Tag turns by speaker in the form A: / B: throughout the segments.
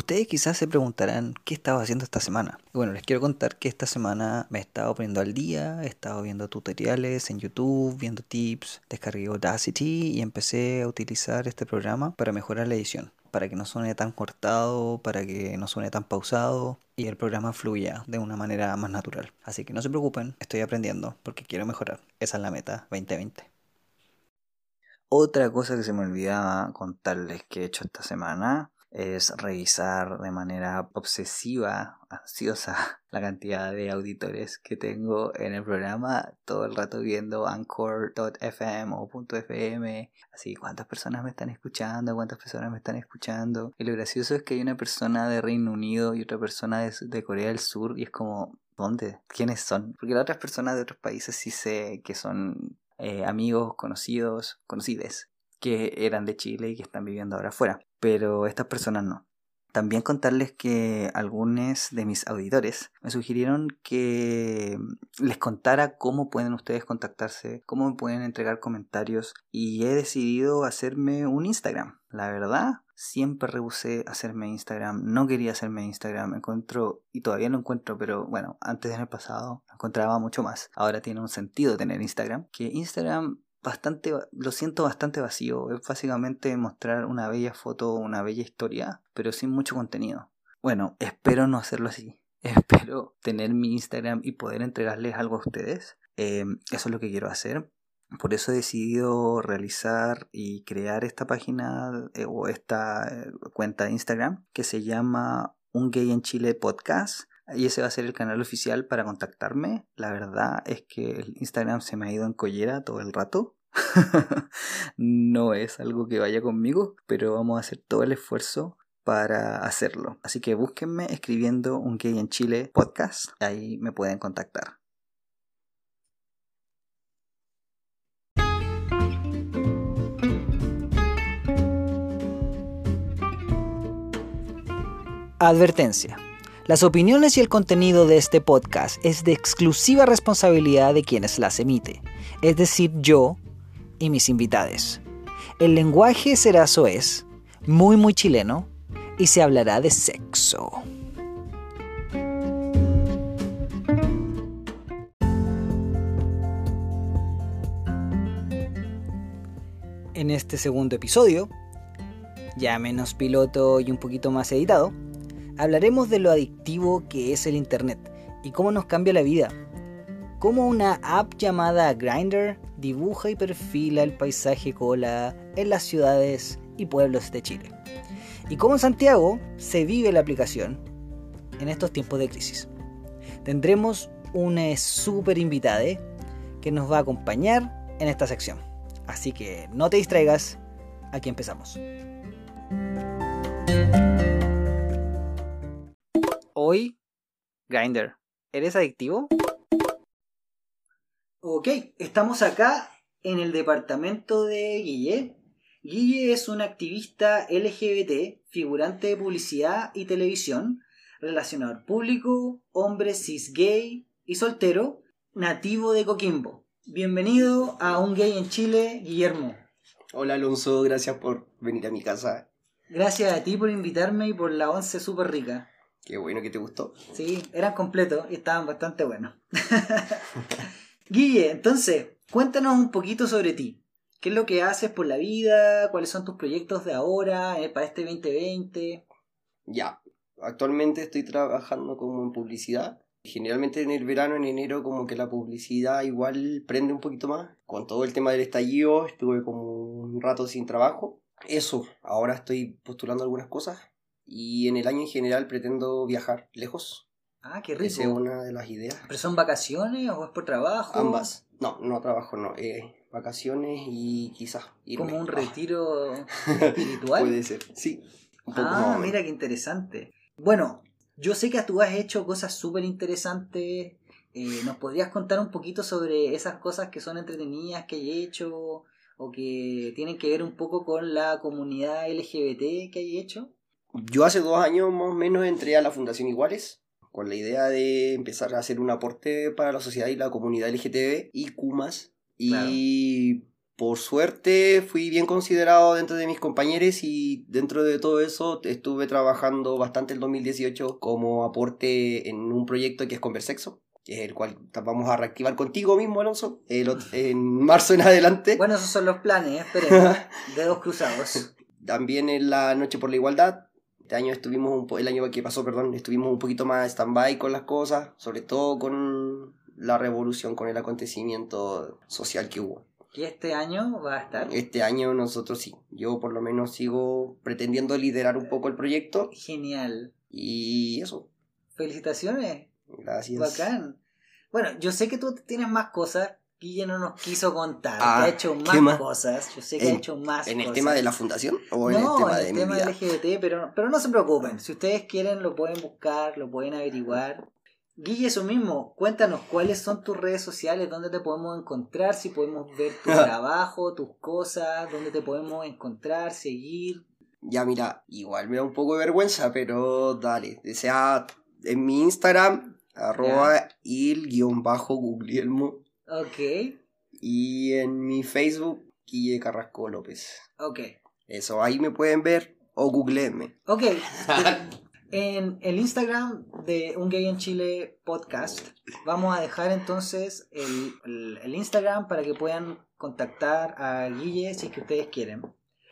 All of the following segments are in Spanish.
A: Ustedes quizás se preguntarán qué estaba haciendo esta semana. Bueno, les quiero contar que esta semana me he estado poniendo al día, he estado viendo tutoriales en YouTube, viendo tips, descargué Audacity y empecé a utilizar este programa para mejorar la edición, para que no suene tan cortado, para que no suene tan pausado y el programa fluya de una manera más natural. Así que no se preocupen, estoy aprendiendo porque quiero mejorar. Esa es la meta 2020. Otra cosa que se me olvidaba contarles que he hecho esta semana es revisar de manera obsesiva, ansiosa, la cantidad de auditores que tengo en el programa, todo el rato viendo anchor.fm o .fm, así cuántas personas me están escuchando, cuántas personas me están escuchando. Y lo gracioso es que hay una persona de Reino Unido y otra persona de, Corea del Sur y es como, ¿dónde? ¿Quiénes son? Porque las otras personas de otros países sí sé que son eh, amigos, conocidos, conocides que eran de Chile y que están viviendo ahora afuera, pero estas personas no. También contarles que algunos de mis auditores me sugirieron que les contara cómo pueden ustedes contactarse, cómo me pueden entregar comentarios y he decidido hacerme un Instagram. La verdad, siempre rehusé hacerme Instagram, no quería hacerme Instagram, encuentro y todavía lo encuentro, pero bueno, antes en el pasado encontraba mucho más. Ahora tiene un sentido tener Instagram, que Instagram bastante, lo siento bastante vacío. Es básicamente mostrar una bella foto, una bella historia, pero sin mucho contenido. Bueno, espero no hacerlo así. Espero tener mi Instagram y poder entregarles algo a ustedes. Eh, eso es lo que quiero hacer. Por eso he decidido realizar y crear esta página eh, o esta eh, cuenta de Instagram que se llama Un Gay en Chile Podcast y ese va a ser el canal oficial para contactarme. La verdad es que el Instagram se me ha ido en collera todo el rato. no es algo que vaya conmigo, pero vamos a hacer todo el esfuerzo para hacerlo. Así que búsquenme escribiendo un gay en Chile podcast. Ahí me pueden contactar. Advertencia. Las opiniones y el contenido de este podcast es de exclusiva responsabilidad de quienes las emite, es decir, yo y mis invitados. El lenguaje será soez, muy muy chileno, y se hablará de sexo. En este segundo episodio, ya menos piloto y un poquito más editado, hablaremos de lo adictivo que es el Internet y cómo nos cambia la vida. Cómo una app llamada Grindr dibuja y perfila el paisaje cola en las ciudades y pueblos de Chile. Y cómo en Santiago se vive la aplicación en estos tiempos de crisis. Tendremos una super invitada que nos va a acompañar en esta sección. Así que no te distraigas, aquí empezamos. Hoy, Grinder, ¿eres adictivo? Ok, estamos acá en el departamento de Guille. Guille es un activista LGBT, figurante de publicidad y televisión, relacionador público, hombre cis gay y soltero, nativo de Coquimbo. Bienvenido a Un Gay en Chile, Guillermo.
B: Hola Alonso, gracias por venir a mi casa.
A: Gracias a ti por invitarme y por la once súper rica.
B: Qué bueno que te gustó.
A: Sí, eran completos y estaban bastante buenos. Guille, entonces, cuéntanos un poquito sobre ti. ¿Qué es lo que haces por la vida? ¿Cuáles son tus proyectos de ahora, eh, para este 2020?
B: Ya, actualmente estoy trabajando como en publicidad. Generalmente en el verano, en enero, como que la publicidad igual prende un poquito más. Con todo el tema del estallido, estuve como un rato sin trabajo. Eso, ahora estoy postulando algunas cosas y en el año en general pretendo viajar lejos.
A: Ah, qué rico.
B: Esa es una de las ideas.
A: ¿Pero son vacaciones o es por trabajo?
B: Ambas. No, no trabajo, no. Eh, vacaciones y quizás
A: Como un retiro espiritual.
B: Puede ser, sí.
A: ah, mira qué interesante. Bueno, yo sé que tú has hecho cosas súper interesantes. Eh, ¿Nos podrías contar un poquito sobre esas cosas que son entretenidas que hay hecho o que tienen que ver un poco con la comunidad LGBT que hay hecho?
B: Yo hace dos años más o menos entré a la Fundación Iguales con la idea de empezar a hacer un aporte para la sociedad y la comunidad LGTB y Kumas. Y por suerte fui bien considerado dentro de mis compañeros y dentro de todo eso estuve trabajando bastante el 2018 como aporte en un proyecto que es Conversexo, el cual vamos a reactivar contigo mismo, Alonso, en marzo en adelante.
C: Bueno, esos son los planes, esperemos. Dedos cruzados.
B: También en la Noche por la Igualdad. Este año estuvimos, un el año que pasó, perdón, estuvimos un poquito más stand-by con las cosas, sobre todo con la revolución, con el acontecimiento social que hubo.
C: ¿Y este año va a estar?
B: Este año nosotros sí. Yo por lo menos sigo pretendiendo liderar un poco el proyecto.
C: Genial.
B: Y eso.
C: Felicitaciones.
B: Gracias.
C: Bacán. Bueno, yo sé que tú tienes más cosas. Guille no nos quiso contar. que ha ah, hecho más, cosas. Yo sé que ha hecho más
B: ¿En
C: el
B: tema de la fundación? ¿O
C: en
B: el tema
C: en el tema LGBT, pero, pero no se preocupen. Si ustedes quieren, lo pueden buscar, lo pueden averiguar. Guille, eso mismo, cuéntanos cuáles son tus redes sociales, dónde te podemos encontrar, si podemos ver tu trabajo, tus cosas, dónde te podemos encontrar, seguir.
B: Ya mira, igual me da un poco de vergüenza, pero dale, sea en mi Instagram, arroba il-guglielmo.
C: Ok.
B: Y en mi Facebook, Guille Carrasco López.
C: Ok.
B: Eso, ahí me pueden ver o googleenme.
C: Ok. En el Instagram de Un Gay en Chile podcast vamos a dejar entonces el, el, Instagram para que puedan contactar a Guille si es que ustedes quieren.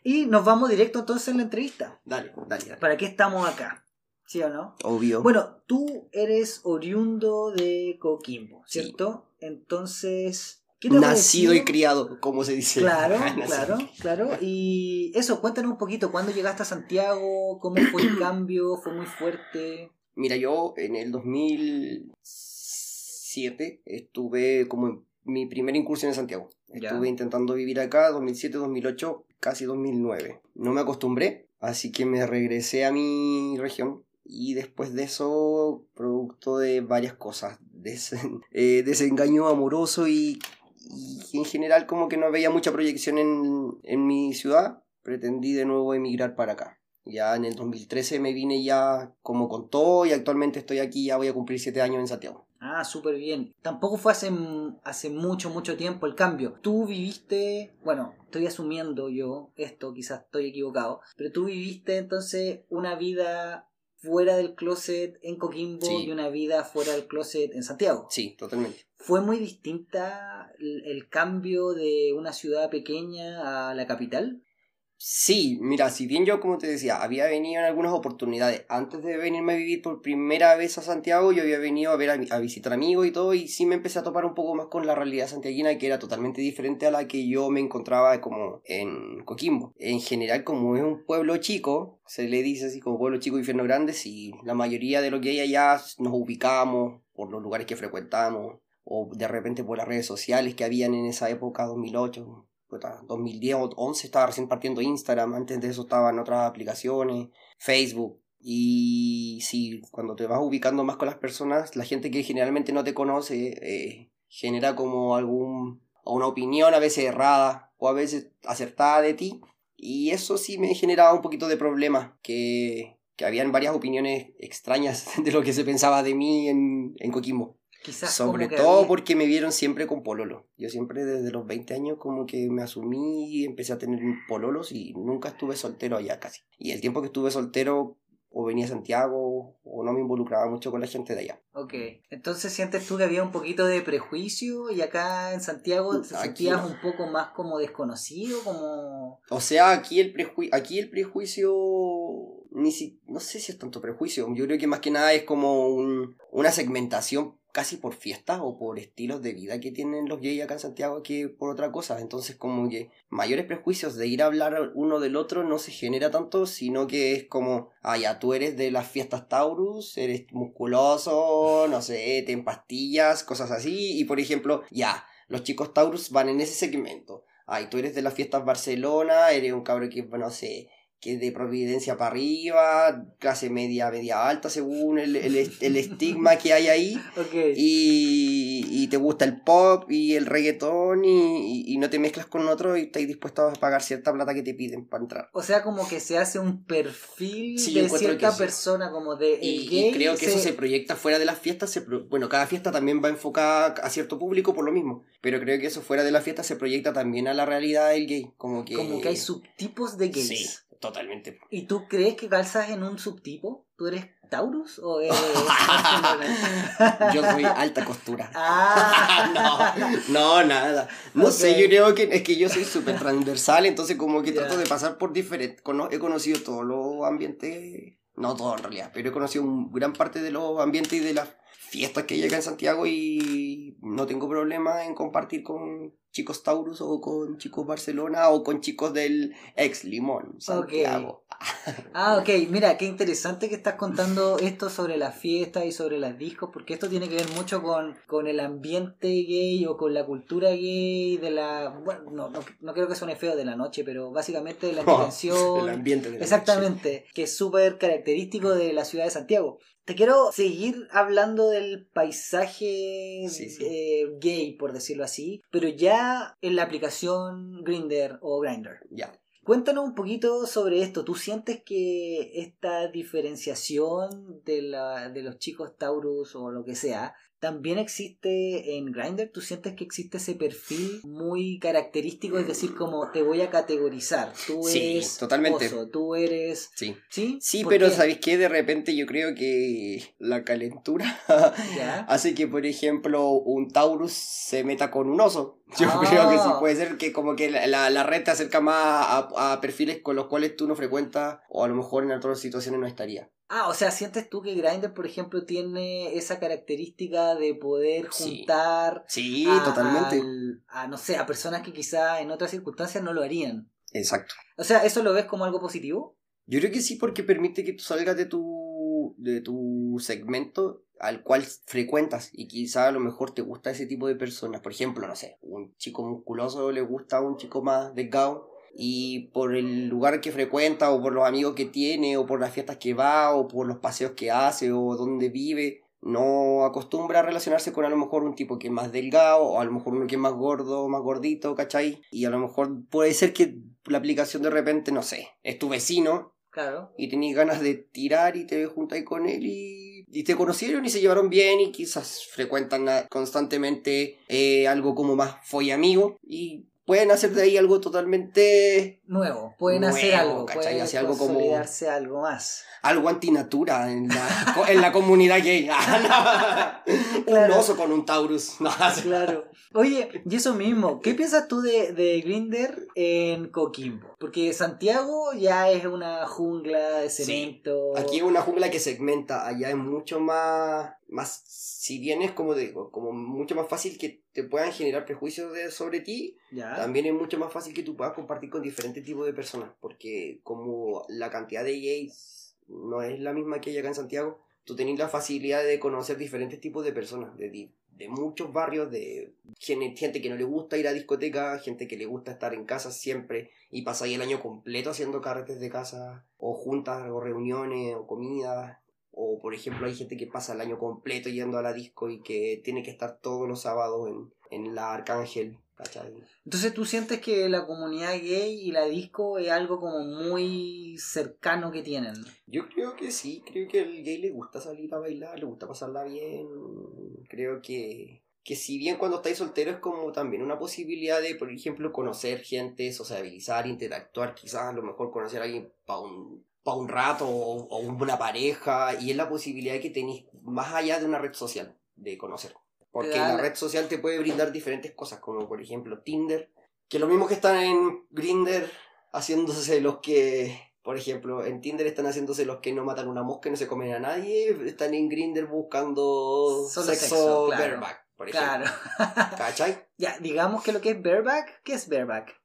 C: Y nos vamos directo entonces en la entrevista.
B: Dale, dale.
C: ¿Para qué estamos acá? ¿Sí o no?
B: Obvio.
C: Bueno, tú eres oriundo de Coquimbo, ¿cierto? Entonces,
B: Nacido y criado, como se dice.
C: Claro, claro, claro. Y eso, cuéntanos un poquito, ¿cuándo llegaste a Santiago? ¿Cómo fue el cambio? ¿Fue muy fuerte?
B: Mira, yo en el 2007 estuve como en mi primera incursión en Santiago. Estuve intentando vivir acá 2007, 2008, casi 2009. No me acostumbré, así que me regresé a mi región y después de eso, producto de varias cosas, eh, desengaño amoroso y en general como que no veía mucha proyección en, mi ciudad, pretendí de nuevo emigrar para acá. Ya en el 2013 me vine ya como con todo y actualmente estoy aquí, ya voy a cumplir siete años en Santiago.
C: Ah, súper bien. Tampoco fue hace, hace mucho, mucho tiempo el cambio. Tú viviste, bueno, estoy asumiendo yo esto, quizás estoy equivocado, pero tú viviste entonces una vida fuera del closet en Coquimbo y una vida fuera del closet en Santiago.
B: Sí, totalmente.
C: ¿Fue muy distinta el cambio de una ciudad pequeña a la capital?
B: Sí, mira, si bien yo, como te decía, había venido en algunas oportunidades, antes de venirme a vivir por primera vez a Santiago, yo había venido a ver a, visitar amigos y todo, y sí me empecé a topar un poco más con la realidad santiaguina, que era totalmente diferente a la que yo me encontraba como en Coquimbo. En general, como es un pueblo chico, se le dice así como pueblo chico, infierno grande, y la mayoría de lo que hay allá nos ubicamos por los lugares que frecuentamos, o de repente por las redes sociales que habían en esa época, 2008, 2010 o 11 estaba recién partiendo Instagram, antes de eso estaban otras aplicaciones, Facebook. Y sí, cuando te vas ubicando más con las personas, la gente que generalmente no te conoce eh, genera como algún una opinión a veces errada o a veces acertada de ti. Y eso sí me generaba un poquito de problema, que, que habían varias opiniones extrañas de lo que se pensaba de mí en, en Coquimbo. Sobre todo porque me vieron siempre con pololo. Yo siempre desde los 20 años como que me asumí y empecé a tener pololos y nunca estuve soltero allá casi. Y el tiempo que estuve soltero o venía a Santiago o no me involucraba mucho con la gente de allá.
C: Ok, entonces sientes tú que había un poquito de prejuicio y acá en Santiago te sentías un poco más como desconocido, como...
B: O sea, aquí el, prejuicio aquí el prejuicio ni si no sé si es tanto prejuicio, yo creo que más que nada es como un, una segmentación casi por fiestas o por estilos de vida que tienen los gays acá en Santiago que por otra cosa. Entonces como que mayores prejuicios de ir a hablar uno del otro no se genera tanto, sino que es como, ah, ya tú eres de las fiestas Taurus, eres musculoso, no sé, te pastillas, cosas así. Y por ejemplo, ya, los chicos Taurus van en ese segmento. Ay, tú eres de las fiestas Barcelona, eres un cabrón que, no sé, que de providencia para arriba, clase media, media alta, según el, el, el estigma que hay ahí.
C: Ok.
B: Y, y te gusta el pop y el reggaetón y, y- y no te mezclas con otro y estás dispuesto a pagar cierta plata que te piden para entrar.
C: O sea, como que se hace un perfil
B: Sí,
C: de cierta
B: sí.
C: persona, como de
B: Y,
C: gay.
B: creo que eso se proyecta fuera de las fiestas. Se pro- bueno, cada fiesta también va enfocada a cierto público por lo mismo. Pero creo que eso fuera de las fiestas se proyecta también a la realidad del gay. Como que,
C: Como que hay subtipos de gays.
B: Sí, totalmente.
C: ¿Y tú crees que calzas en un subtipo? ¿Tú eres Taurus o eres...
B: Yo soy alta costura.
C: ah,
B: No, no, nada. No sé, yo creo que es que yo soy súper transversal, entonces como que trato de pasar por diferentes... he conocido todos los ambientes, no todos en realidad, pero he conocido un- gran parte de los ambientes y de las fiestas que hay acá en Santiago y no tengo problema en compartir con chicos Taurus o con chicos Barcelona o con chicos del ex Limón, Santiago.
C: ah, ok. Mira, qué interesante que estás contando esto sobre las fiestas y sobre las discos, porque esto tiene que ver mucho con, con el ambiente gay o con la cultura gay de la... Bueno, no, no, no creo que suene feo de la noche, pero básicamente de la
B: El
C: intención...
B: ambiente de la
C: Exactamente, que es súper característico de la ciudad de Santiago. Te quiero seguir hablando del paisaje
B: Sí, sí.
C: eh, gay, por decirlo así, pero ya en la aplicación Grinder o Grinder.
B: Ya.
C: Cuéntanos un poquito sobre esto. ¿Tú sientes que esta diferenciación de, la, de los chicos Taurus o lo que sea también existe en Grindr? ¿Tú sientes que existe ese perfil muy característico? Es decir, como te voy a categorizar. Tú
B: Sí,
C: eres
B: totalmente.
C: oso, tú eres...
B: Sí.
C: ¿Sí?
B: Sí,
C: ¿Por
B: pero
C: qué?
B: ¿sabéis qué? De repente yo creo que la calentura hace que, por ejemplo, un Taurus se meta con un oso. Yo
C: Ah.
B: creo que sí, puede ser que como que la, la, la red te acerca más a, a perfiles con los cuales tú no frecuentas o a lo mejor en otras situaciones no estaría.
C: Ah, o sea, ¿sientes tú que Grindr, por ejemplo, tiene esa característica de poder
B: Sí.
C: juntar
B: Sí,
C: a,
B: totalmente.
C: al- a, no sé, a personas que quizá en otras circunstancias no lo harían?
B: Exacto.
C: O sea, ¿eso lo ves como algo positivo?
B: Yo creo que sí porque permite que tú salgas de tu, de tu segmento al cual frecuentas y quizá a lo mejor te gusta ese tipo de personas. Por ejemplo, no sé, un chico musculoso le gusta a un chico más delgado y por el lugar que frecuenta o por los amigos que tiene o por las fiestas que va o por los paseos que hace o donde vive, no acostumbra a relacionarse con a lo mejor un tipo que es más delgado o a lo mejor uno que es más gordo, más gordito, ¿cachai? Y a lo mejor puede ser que la aplicación de repente, no sé, es tu vecino
C: Claro.
B: y tenías ganas de tirar y te juntáis con él y, y te conocieron y se llevaron bien y quizás frecuentan constantemente eh, algo como más folla amigo y pueden hacer de ahí algo totalmente
C: Nuevo. Pueden
B: Nuevo,
C: hacer algo. Pueden
B: Hacer algo como-
C: algo más.
B: algo antinatura en la, en la comunidad gay. Ah. Un oso con un Taurus. No,
C: Claro. Oye, y eso mismo, ¿qué piensas tú de, de Grinder en Coquimbo? Porque Santiago ya es una jungla de
B: Sí.
C: cemento.
B: Aquí es una jungla que segmenta, allá es mucho más, más si bien es como digo, como mucho más fácil que te puedan generar prejuicios de, sobre ti,
C: Ya.
B: También es mucho más fácil que tú puedas compartir con diferentes tipos de personas, porque como la cantidad de gays no es la misma que hay acá en Santiago, tú tenés la facilidad de conocer diferentes tipos de personas, de, de muchos barrios, de gen- gente que no le gusta ir a discoteca, gente que le gusta estar en casa siempre y ahí el año completo haciendo carretes de casa, o juntas, o reuniones, o comidas. O por ejemplo hay gente que pasa el año completo yendo a la disco y que tiene que estar todos los sábados en, en la Arcángel, ¿cachai?
C: Entonces tú sientes que la comunidad gay y la disco es algo como muy cercano que tienen.
B: Yo creo que sí, creo que al gay le gusta salir a bailar, le gusta pasarla bien. Creo que, que si bien cuando estáis soltero es como también una posibilidad de, por ejemplo, conocer gente, sociabilizar, interactuar, quizás a lo mejor conocer a alguien para un, pa' un rato o, o una pareja, y es la posibilidad que tenéis más allá de una red social de conocer. Porque la red social te puede brindar diferentes cosas, como por ejemplo Tinder, que lo mismo que están en Grinder haciéndose los que por ejemplo, en Tinder están haciéndose los que no matan una mosca y no se comen a nadie. Están en Grinder buscando
C: Solo
B: sexo,
C: sexo, claro.
B: bareback, por ejemplo.
C: Claro.
B: ¿Cachai?
C: ya, digamos que lo que es bareback, ¿qué es bareback?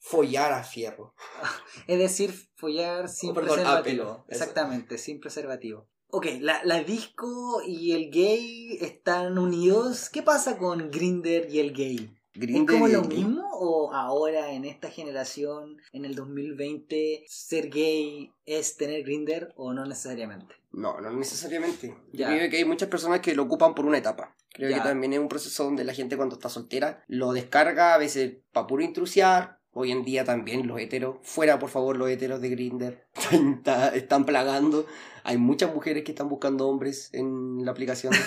B: Follar a fierro.
C: Es decir, follar sin
B: Oh, perdón,
C: preservativo. Exactamente, sin preservativo. Ok, la, la disco y el gay están unidos. ¿Qué pasa con Grinder y el gay? ¿Es como lo mismo o ahora en esta generación, en el 2020, ser gay es tener Grinder o no necesariamente?
B: No, no necesariamente. Yo creo que hay muchas personas que lo ocupan por una etapa. Creo
C: Ya.
B: que también es un proceso donde la gente cuando está soltera lo descarga a veces para puro intrusiar. Hoy en día también los heteros, fuera por favor los heteros de Grinder, están plagando. Hay muchas mujeres que están buscando hombres en la aplicación.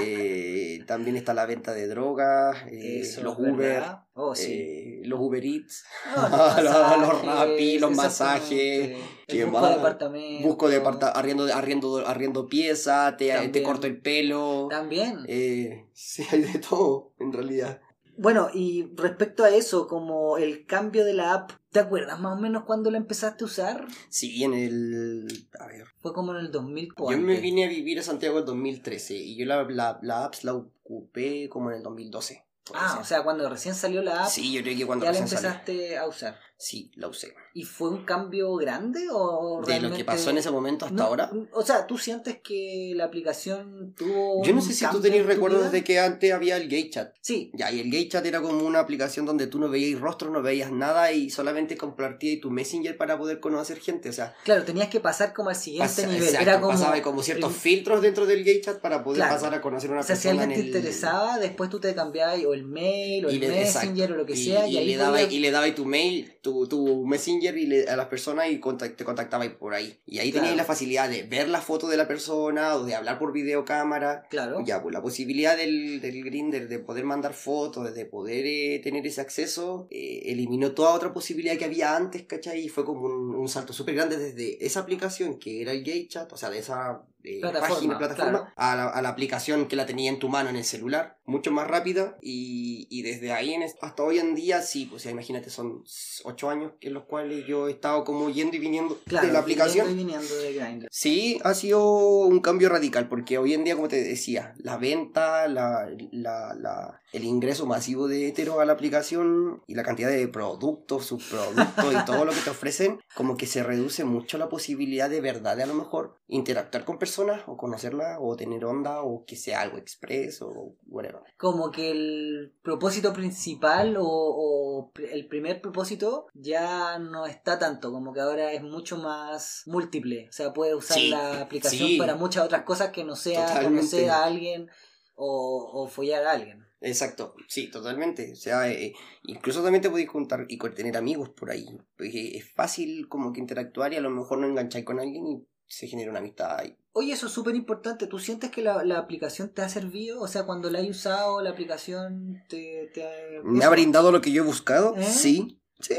B: Eh, también está la venta de drogas, eh,
C: Eso
B: los Uber.
C: Oh, sí.
B: eh, los Uber Eats.
C: No,
B: los- los Rappi, los masajes,
C: exactamente.
B: ¿qué
C: El busco de departamento.
B: Busco arriendo, arriendo, arriendo pieza, te, te corto el pelo.
C: También.
B: Sí, hay de todo, en realidad.
C: Bueno, y respecto a eso, como el cambio de la app, ¿te acuerdas más o menos cuando la empezaste a usar?
B: Sí, en el... A ver.
C: Fue como en el 2000. o
B: Yo me vine a vivir a Santiago en 2013 y yo la, la, la apps la ocupé como en el 2012. puede
C: Ah, o sea, cuando recién salió la app,
B: Sí, yo creo que cuando
C: ya la
B: salió.
C: empezaste a usar.
B: Sí, la usé.
C: ¿Y fue un cambio grande o
B: De
C: realmente...
B: lo que pasó en ese momento hasta
C: No,
B: ahora.
C: O sea, ¿tú sientes que la aplicación tuvo
B: Yo no sé si tú tenías recuerdos
C: vida?
B: de que antes había el gay chat.
C: Sí,
B: Ya, y el gay chat era como una aplicación donde tú no veías rostro, no veías nada y solamente compartías tu messenger para poder conocer gente. O sea,
C: claro, tenías que pasar como al siguiente
B: pasa-
C: nivel.
B: exacto,
C: Era como...
B: pasaba como ciertos
C: prim-
B: filtros dentro del gay chat para poder
C: Claro.
B: pasar a conocer a una
C: O sea, si
B: persona
C: alguien te
B: el...
C: interesaba, después tú te cambiabas o el mail o
B: y
C: el
B: le-
C: messenger
B: exacto.
C: o lo que
B: Y-
C: sea. Y,
B: y,
C: ahí
B: le daba
C: podías-
B: y le daba tu mail, tu, tu messenger y le- a las personas y contact- te contactaba por ahí. Y ahí
C: Claro.
B: tenías la facilidad de ver la foto de la persona o de hablar por videocámara.
C: Claro.
B: Ya, pues la posibilidad del, del Grindr de poder mandar fotos, de poder eh, tener ese acceso, eh, eliminó toda otra posibilidad que había antes, ¿cachai? Y fue como un, un salto súper grande desde esa aplicación que era el Gay Chat, o sea, de esa eh,
C: Plataforma,
B: página, plataforma,
C: claro.
B: a, la, a la aplicación que la tenía en tu mano en el celular, mucho más rápida. Y, y desde ahí en hasta hoy en día, sí, pues ya imagínate, son ocho años en los cuales yo he estado como yendo y viniendo
C: Claro,
B: de la aplicación.
C: viniendo y viniendo de Grindr.
B: Sí, ha sido un cambio radical, porque hoy en día, como te decía, la venta, la, la, la- el ingreso masivo de hetero a la aplicación y la cantidad de productos, subproductos y todo lo que te ofrecen, como que se reduce mucho la posibilidad de verdad de a lo mejor interactuar con personas o conocerlas o tener onda o que sea algo express o whatever.
C: Como que el propósito principal o, el primer propósito ya no está tanto, como que ahora es mucho más múltiple. O sea, puedes usar
B: Sí,
C: la aplicación
B: sí.
C: para muchas otras cosas que no sea
B: Totalmente.
C: conocer a alguien o, o follar a alguien.
B: Exacto, sí, totalmente. O sea, eh, incluso también te podéis juntar y tener amigos por ahí. Porque es fácil como que interactuar y a lo mejor no engancháis con alguien y se genera una amistad ahí.
C: Oye, eso es súper importante. ¿Tú sientes que la, la aplicación te ha servido? O sea, cuando la has usado, la aplicación te, te ha...
B: ¿Me ha brindado lo que yo he buscado?
C: ¿Eh?
B: Sí, sí,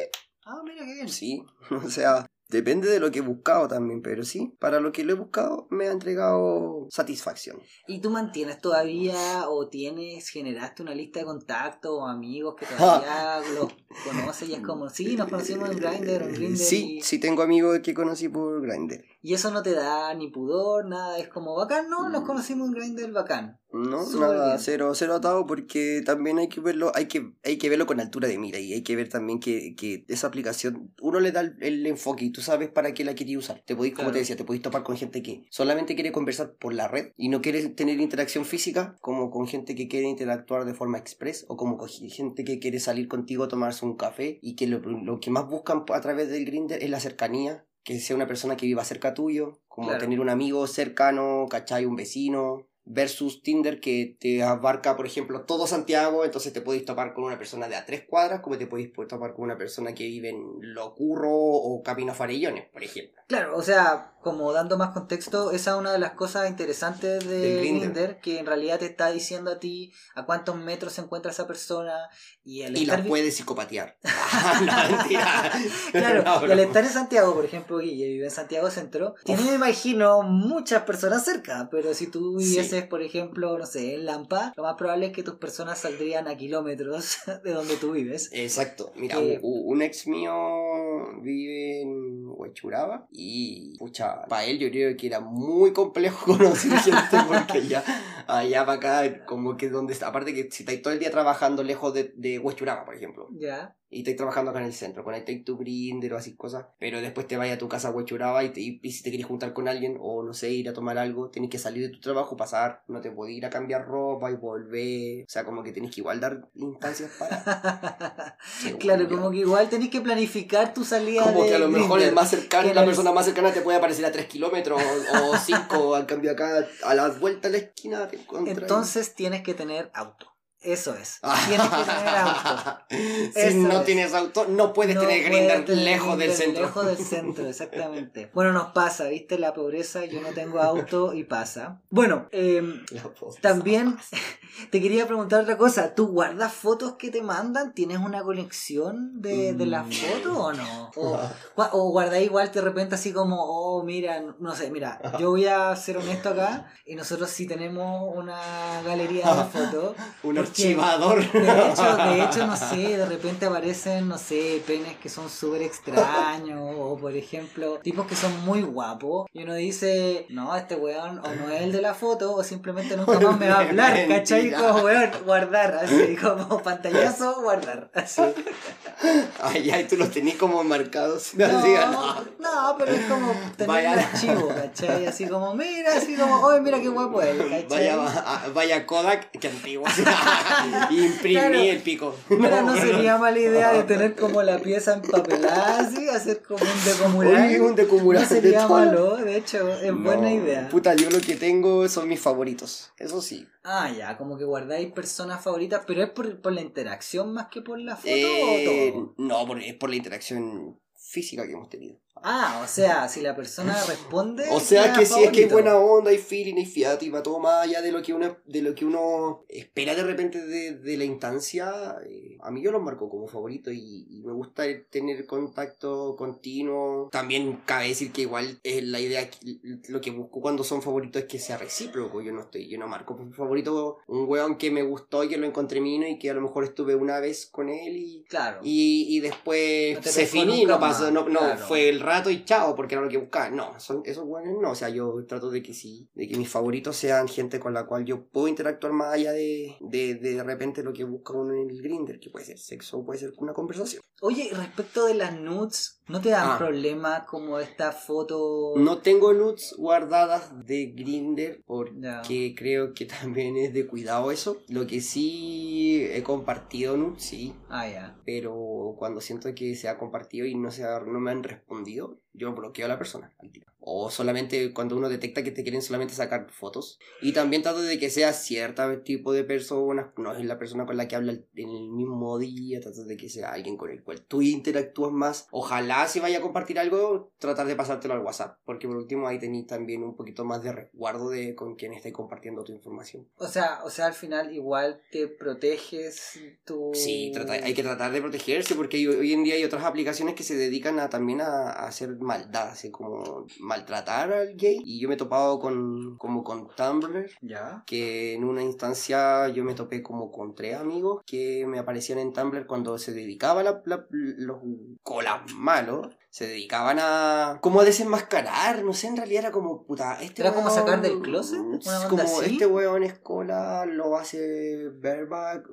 C: Ah, mira qué bien.
B: sí. O sea, depende de lo que he buscado también, pero sí, para lo que lo he buscado me ha entregado satisfacción.
C: ¿Y tú mantienes todavía o tienes, generaste una lista de contactos o amigos que todavía los conoces y es como, sí, nos conocimos en Grindr o en Grindr
B: Sí,
C: y,
B: sí tengo amigos que conocí por Grindr.
C: y eso no te da ni pudor, nada, es como bacán, no, nos
B: Mm.
C: conocimos en Grindr, bacán.
B: No,
C: Súper
B: nada,
C: bien.
B: cero, cero atado porque también hay que verlo, hay que, hay que verlo con altura de mira y hay que ver también que, que esa aplicación, uno le da el, el enfoque tú sabes para qué la querías usar. Te podéis, como
C: Claro.
B: te decía, te podéis topar con gente que solamente quiere conversar por la red y no quiere tener interacción física, como con gente que quiere interactuar de forma express o como con gente que quiere salir contigo a tomarse un café y que lo, lo que más buscan a través del Grindr es la cercanía. Que sea una persona que viva cerca tuyo, como
C: Claro.
B: tener un amigo cercano, ¿cachai? Un vecino, versus Tinder que te abarca, por ejemplo, todo Santiago, entonces te podéis topar con una persona de a tres cuadras, como te podéis topar con una persona que vive en Locurro o Camino Farellones, por ejemplo.
C: Claro, o sea, como dando más contexto, esa es una de las cosas interesantes de
B: Grindr.
C: Que en realidad te está diciendo a ti a cuántos metros se encuentra esa persona y el
B: Y
C: estar
B: la puedes psicopatear. no, mentira.
C: Claro,
B: No,
C: y al estar en Santiago, por ejemplo, Guille vive en Santiago Centro, tiene, me imagino, muchas personas cerca, pero si tú
B: Sí.
C: vivieses, por ejemplo, no sé, en Lampa, lo más probable es que tus personas saldrían a kilómetros de donde tú vives.
B: Exacto. Mira,
C: Que-
B: u- un ex mío vive en Huechuraba y, pucha, para él yo creo que era muy complejo conocer gente porque ya allá para acá, como que donde está, aparte que si estáis todo el día trabajando lejos de, de Huechuraba, por ejemplo.
C: Ya.
B: Y estás trabajando acá en el centro, conectáis tu Grindr o así cosas, pero después te vayas a tu casa huechuraba y, te, y si te quieres juntar con alguien o no sé, ir a tomar algo, tenés que salir de tu trabajo, pasar, no te podés ir a cambiar ropa y volver, o sea, como que tenés que igual dar instancias para...
C: claro, como que igual tenés que planificar tu salida.
B: Como que a lo mejor el más cercano, la persona más cercana te puede aparecer a 3 kilómetros o 5, al cambio acá, a la vuelta a la esquina te
C: Entonces tienes que tener auto. Eso es. Tienes que tener auto.
B: si no tienes auto, no puedes tener Grindr lejos del centro.
C: Lejos del centro, exactamente. Bueno, nos pasa, ¿viste? La pobreza, yo no tengo auto y pasa. Bueno, em, también te quería preguntar otra cosa. ¿Tú guardas fotos que te mandan? ¿Tienes una colección de, de las mm. fotos o no? O, o guardáis igual de repente así como, oh, mira, no sé, mira, yo voy a ser honesto acá y nosotros sí tenemos una galería de fotos.
B: Archivador.
C: De hecho, de hecho, no sé, de repente aparecen, no sé, penes que son súper extraños, o por ejemplo, tipos que son muy guapos, y uno dice, no, este weón o no es el de la foto, o simplemente nunca más me va a hablar, ¿cachai? Como weón, guardar, así, como pantallazo, guardar, así.
B: Ay, ay, tú los tenés como marcados.
C: No, no, no. pero es como tener vaya. un archivo, ¿cachai? Así como, mira, así como, oye, mira qué guapo es, ¿cachai?
B: Vaya, vaya Kodak, que antiguo. Imprimí el pico.
C: Pero no sería mala idea de tener como la pieza empapelada así, hacer como un decumular.
B: un decumular.
C: No sería malo, de hecho, es buena idea.
B: Puta, yo lo que tengo son mis favoritos, eso sí.
C: Ah, ya, como que guardáis personas favoritas, pero es por, por la interacción más que por la foto o todo?
B: No, es por la interacción física que hemos tenido.
C: Ah, o sea, si la persona responde.
B: O sea que si es que hay buena onda, hay feeling, hay fiat y va todo más allá de lo que uno, de lo que uno espera de repente de, la instancia. Eh, a mí yo lo marco como favorito y, me gusta tener contacto continuo. También cabe decir que igual es la idea, lo que busco cuando son favoritos es que sea recíproco. Yo no estoy, yo no marco por favorito un weón que me gustó y que lo encontré mío y que a lo mejor estuve una vez con él y.
C: Claro.
B: Y, después se finí, no pasó, no, no fue el rato y chao, porque era lo que buscaba. No, son esos buenos no. O sea, yo trato de que sí, de que mis favoritos sean gente con la cual yo puedo interactuar más allá de de, de, repente lo que busca uno en el grinder, que puede ser sexo puede ser una conversación.
C: Oye, respecto de las nudes, ¿no te dan ah. problema como esta foto?
B: No tengo nudes guardadas de grinder porque creo que también es de cuidado eso. Lo que sí he compartido nudes, sí.
C: Ah, ya.
B: Pero cuando siento que se ha compartido y no, se no me han respondido, yo bloqueo a la persona O solamente cuando uno detecta que te quieren solamente sacar fotos. Y también trato de que sea cierto tipo de persona, no es la persona con la que habla en el mismo día, trato de que sea alguien con el cual tú interactúas más. Ojalá si vaya a compartir algo, tratar de pasártelo al WhatsApp, porque por último ahí tenéis también un poquito más de resguardo de con quién esté compartiendo tu información.
C: O sea, o sea, al final igual te proteges tu...
B: Sí, hay que tratar de protegerse porque hoy, en día hay otras aplicaciones que se dedican a, también a hacer maldad, así como maltratar al gay. Y yo me he topado con, como con Tumblr,
C: ¿Ya?
B: que en una instancia yo me topé como con tres amigos que me aparecían en Tumblr cuando se dedicaba a los colas malos se dedicaban a como a desenmascarar, no sé, en realidad era como puta, este
C: era como sacar del closet,
B: como este weón es cola, lo hace bareback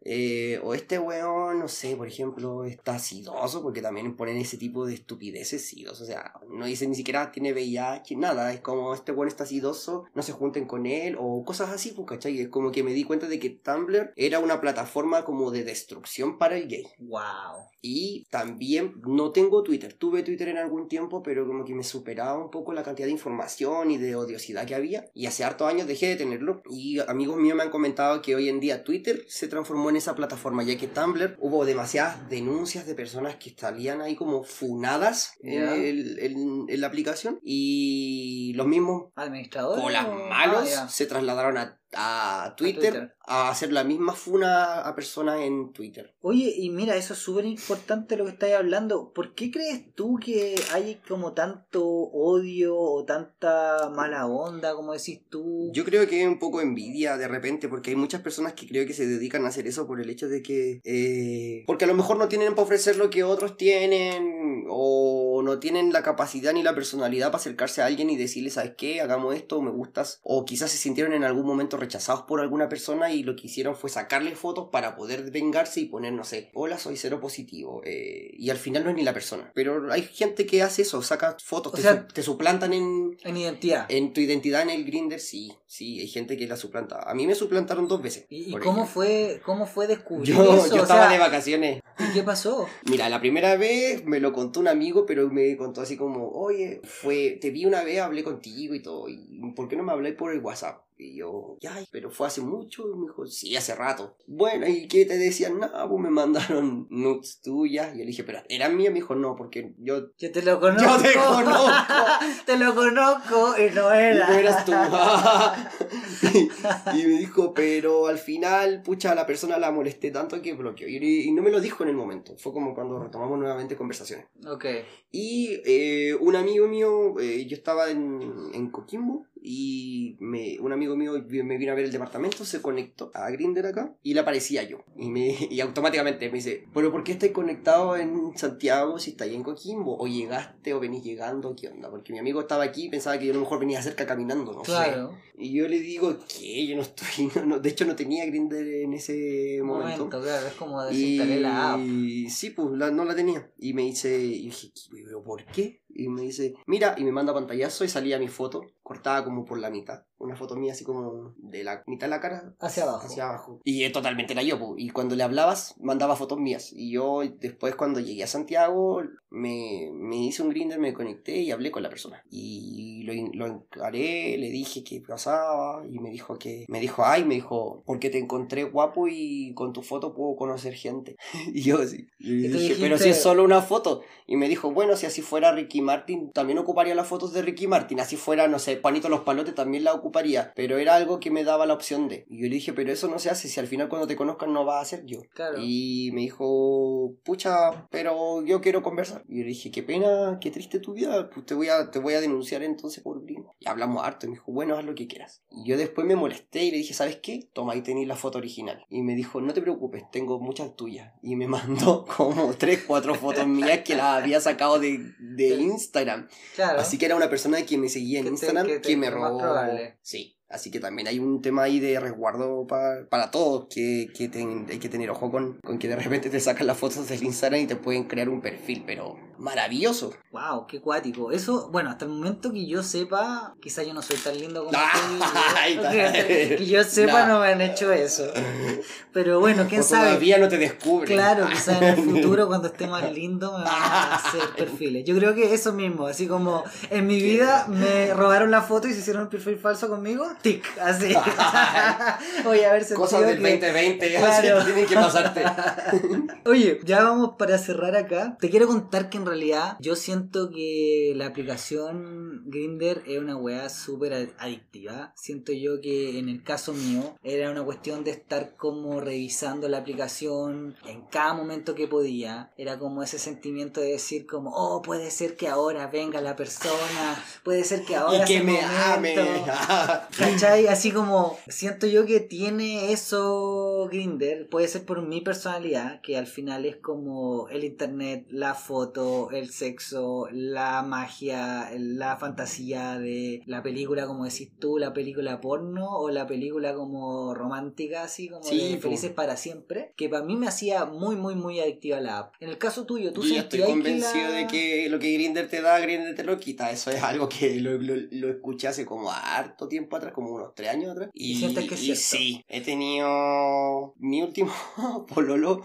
B: eh, o, este weón, no sé, por ejemplo, está acidoso porque también ponen ese tipo de estupideces, sí, o sea, no dicen ni siquiera tiene VIH, nada, es como este weón está acidoso, no se junten con él o cosas así, pues, ¿cachai? Es como que me di cuenta de que Tumblr era una plataforma como de destrucción para el gay.
C: Wow.
B: Y también no tengo Twitter. Tuve Twitter en algún tiempo, pero como que me superaba un poco la cantidad de información y de odiosidad que había. Y hace hartos años dejé de tenerlo. Y amigos míos me han comentado que hoy en día Twitter se transformó en esa plataforma, ya que Tumblr hubo demasiadas denuncias de personas que salían ahí como funadas en, la aplicación. Y los mismos
C: administradores
B: o las malos ah, se trasladaron a a Twitter, a hacer la misma funa a personas en Twitter.
C: Oye, y mira, eso es súper importante lo que estáis hablando. ¿Por qué crees tú que hay como tanto odio o tanta mala onda, como decís tú?
B: Yo creo que es un poco envidia de repente, porque hay muchas personas que creo que se dedican a hacer eso por el hecho de que... Eh, porque a lo mejor no tienen para ofrecer lo que otros tienen, o no tienen la capacidad ni la personalidad para acercarse a alguien y decirle, ¿sabes qué? Hagamos esto, me gustas. O quizás se sintieron en algún momento rechazados por alguna persona y lo que hicieron fue sacarle fotos para poder vengarse y poner, no sé, hola, soy cero positivo. eh, y al final no es ni la persona. Pero hay gente que hace eso, saca fotos,
C: O
B: te,
C: sea-
B: su- te suplantan en,
C: En identidad.
B: en tu identidad en el Grinder, sí, sí, hay gente que la suplanta. A mí me suplantaron dos veces.
C: ¿Y, y cómo fue, cómo fue descubrir
B: Yo,
C: eso?
B: yo
C: O
B: estaba
C: sea,
B: de vacaciones.
C: ¿y qué pasó?
B: Mira, la primera vez me lo contó un amigo, pero me contó así como, oye, fue, te vi una vez, hablé contigo y todo, y ¿por qué no me habláis por el WhatsApp? Y yo, ya, pero fue hace mucho, y me dijo, sí, hace rato. Bueno, ¿y qué te decían? Nada, pues me mandaron nudes tuyas. Y yo le dije, pero ¿eran mías? Me dijo, no, porque yo...
C: Yo te lo conozco.
B: Yo te conozco.
C: te lo conozco y no
B: y
C: era.
B: no eras tú. y, y me dijo, pero al final, pucha, a la persona la molesté tanto que bloqueó. Y, y no me lo dijo en el momento. Fue como cuando retomamos nuevamente conversaciones.
C: Ok.
B: Y eh, un amigo mío, eh, yo estaba en, en Coquimbo y me, un amigo mío me vino a ver el departamento, se conectó a Grinder acá y le aparecía yo. Y, me, y automáticamente me dice, pero ¿por qué estáis conectado en Santiago si estáis en Coquimbo? ¿O llegaste o venís llegando? ¿Qué onda? Porque mi amigo estaba aquí y pensaba que yo a lo mejor venía cerca caminando, no sé.
C: Claro.
B: Y yo le digo, ¿qué? Yo no estoy, no, no- de hecho no tenía Grinder en ese momento.
C: momento, claro, es como desinstalé la app.
B: Y sí, pues la- no la tenía. Y me dice, y dije, "¿Qué- ¿pero por qué? Y me dice, mira, y me manda pantallazo y salía mi foto, cortada como por la mitad. Una foto mía así como de la mitad de la cara
C: Hacia abajo.
B: hacia abajo. Y eh, totalmente era yo, po. y cuando le hablabas, mandaba fotos mías. Y yo después cuando llegué a Santiago, me, me hice un grinder, me conecté y hablé con la persona. Y lo, lo encaré, le dije qué pasaba, y me dijo que, me dijo, ay, me dijo, porque te encontré guapo y con tu foto puedo conocer gente. y yo así, y
C: Y
B: dije, pero
C: dijiste-
B: si es solo una foto. Y me dijo, bueno, si así fuera Ricky Martin, también ocuparía las fotos de Ricky Martin. Así fuera, no sé, Panito los Palotes también la ocuparía. Pero era algo que me daba la opción de. Y yo le dije, pero eso no se hace si al final cuando te conozcan no va a ser yo.
C: Claro.
B: Y me dijo, pucha, pero yo quiero conversar. Y yo le dije, qué pena, qué triste tu vida. Pues te voy a, te voy a denunciar entonces por gringo. Y hablamos harto. Y me dijo, bueno, haz lo que quieras. Y yo después me molesté y le dije, ¿sabes qué? Toma, ahí tenéis la foto original. Y me dijo, no te preocupes, tengo muchas tuyas. Y me mandó como tres, cuatro fotos mías que las había sacado de, de Instagram.
C: Claro.
B: Así que era una persona que me seguía en
C: Que
B: Instagram
C: que
B: que,
C: te-
B: me
C: más
B: robó.
C: probable.
B: Sí. Así que también hay un tema ahí de resguardo pa- para todos, que, que ten- hay que tener ojo con, con que de repente te sacan las fotos del Instagram y te pueden crear un perfil, pero maravilloso.
C: Wow, qué cuático. Eso, bueno, hasta el momento que yo sepa, quizá yo no soy tan lindo como
B: Ay,
C: tú. que, que yo sepa
B: No.
C: no me han hecho eso. Pero bueno, quién
B: O
C: sabe.
B: todavía no te descubren.
C: Claro, quizá en el futuro cuando esté más lindo me van a hacer perfiles. Yo creo que eso mismo, así como en mi vida me robaron la foto y se hicieron un perfil falso conmigo, tic, así. Voy a ver
B: Cosas del 2020,
C: Claro.
B: así tienen que pasarte.
C: Oye, ya vamos para cerrar acá. Te quiero contar que en realidad yo siento que la aplicación Grinder es una weá súper ad- adictiva. Siento yo que en el caso mío era una cuestión de estar como revisando la aplicación en cada momento que podía. Era como ese sentimiento de decir como, oh, puede ser que ahora venga la persona, puede ser que ahora
B: y que me ame.
C: ¿Cachai? Así como siento yo que tiene eso Grinder, puede ser por mi personalidad, que al final es como el internet, la foto, el sexo, la magia, la fantasía de la película, como decís tú, la película porno o la película como romántica, así como
B: Sí,
C: de. Felices para siempre, que para mí me hacía muy, muy, muy adictiva la app. En el caso tuyo, tú
B: Yo estoy
C: sentías que
B: convencido
C: la-
B: de que lo que Grinder te da, Grinder te lo quita. Eso es algo que lo, lo, lo escuché hace como harto tiempo atrás, como unos tres años atrás.
C: Y que
B: y
C: cierto.
B: sí, he tenido mi último pololo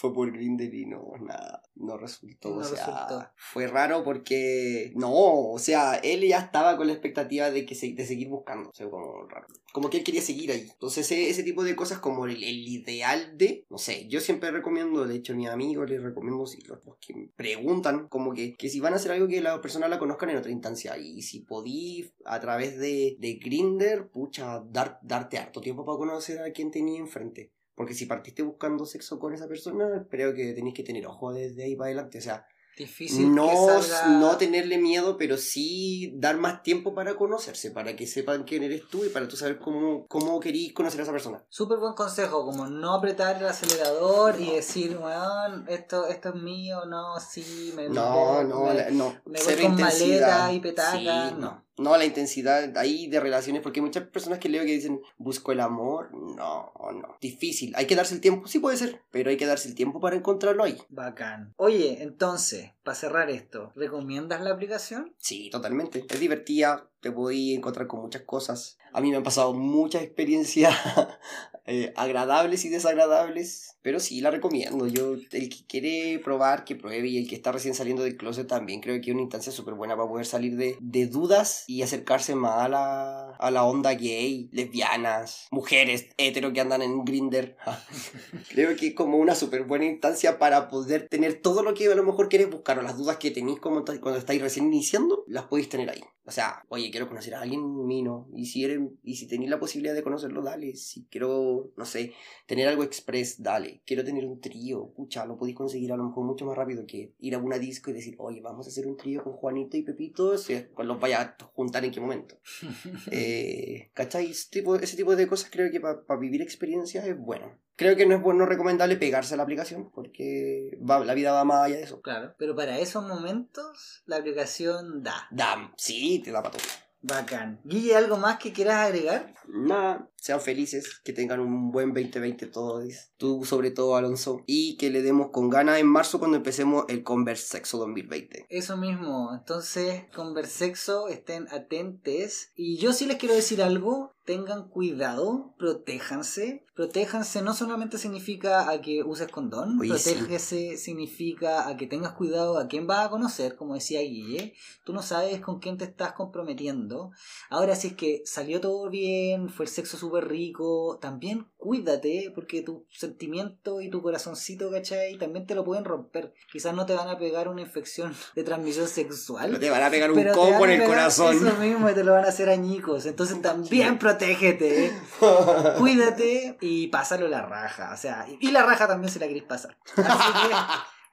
B: fue por Grinder y no, nada, no resultó.
C: No
B: o sea,
C: resultó.
B: fue raro porque no, o sea, él ya estaba con la expectativa de que se- de seguir buscando. O sea, como raro. Como que él quería seguir ahí. Entonces, ese, ese tipo de cosas como el, el ideal de, no sé, yo siempre recomiendo, de hecho, a mis amigos les recomiendo si los, los que preguntan, como que, que si van a hacer algo que la persona la conozcan en otra instancia. Y si podí a través de, de Grinder, pucha, dar, darte harto tiempo para conocer a quien tenía enfrente. Porque si partiste buscando sexo con esa persona, creo que tenéis que tener ojo desde ahí para adelante. O sea,
C: difícil
B: no,
C: que salga...
B: no tenerle miedo, pero sí dar más tiempo para conocerse, para que sepan quién eres tú y para tú saber cómo, cómo querís conocer a esa persona.
C: Súper buen consejo, como no apretar el acelerador y decir, weón, esto, esto es mío, no, sí, me
B: No,
C: me-
B: no,
C: me-
B: no.
C: me voy con maleta y petaca,
B: Sí,
C: no.
B: No la intensidad ahí de relaciones, porque hay muchas personas que leo que dicen, busco el amor, no, no, difícil, hay que darse el tiempo, sí puede ser, pero hay que darse el tiempo para encontrarlo ahí.
D: Bacán. Oye, entonces, para cerrar esto, ¿recomiendas la aplicación?
B: Sí, totalmente, es divertida, te podí encontrar con muchas cosas. A mí me han pasado muchas experiencias eh, agradables y desagradables, pero sí la recomiendo. Yo, el que quiere probar, que pruebe, y el que está recién saliendo del closet también creo que es una instancia súper buena para poder salir de, de dudas y acercarse más a la, a la onda gay, lesbianas, mujeres hetero que andan en Grinder. creo que es como una súper buena instancia para poder tener todo lo que a lo mejor quieres buscar o las dudas que tenéis cuando estáis recién iniciando, las podéis tener ahí. O sea, oye, quiero conocer a alguien mino. Y si eres, y si tenéis la posibilidad de conocerlo, dale. Si quiero, no sé, tener algo express, dale. Quiero tener un trío, pucha, lo podéis conseguir a lo mejor mucho más rápido que ir a una disco y decir, oye, vamos a hacer un trío con Juanito y Pepito, cuando los vaya a juntar en qué momento. eh, ¿Cachai? Ese tipo, ese tipo de cosas creo que para vivir experiencias es bueno. Creo que no es bueno recomendable pegarse a la aplicación porque va, la vida va más allá de eso.
D: Claro, pero para esos momentos la aplicación da.
B: Da, sí, te da para todo.
D: Bacán. Guille, ¿algo más que quieras agregar?
B: Nada, sean felices, que tengan un buen 2020 todos, tú sobre todo Alonso, y que le demos con ganas en marzo cuando empecemos el Conversexo 2020.
D: Eso mismo, entonces Conversexo, estén atentes. Y yo sí les quiero decir algo, tengan cuidado, protéjanse. Protéjanse no solamente significa a que uses condón, protégese significa a que tengas cuidado a quién vas a conocer, como decía Guille. Tú no sabes con quién te estás comprometiendo. Ahora si es que salió todo bien, fue el sexo súper rico, también cuídate porque tu sentimiento y tu corazoncito, ¿cachai? También te lo pueden romper. Quizás no te van a pegar una infección de transmisión sexual.
B: te van a pegar un combo en el corazón.
D: Eso mismo y te lo van a hacer añicos. Entonces también protégete, cuídate y pásalo la raja. O sea, y la raja también se la querés pasar. Así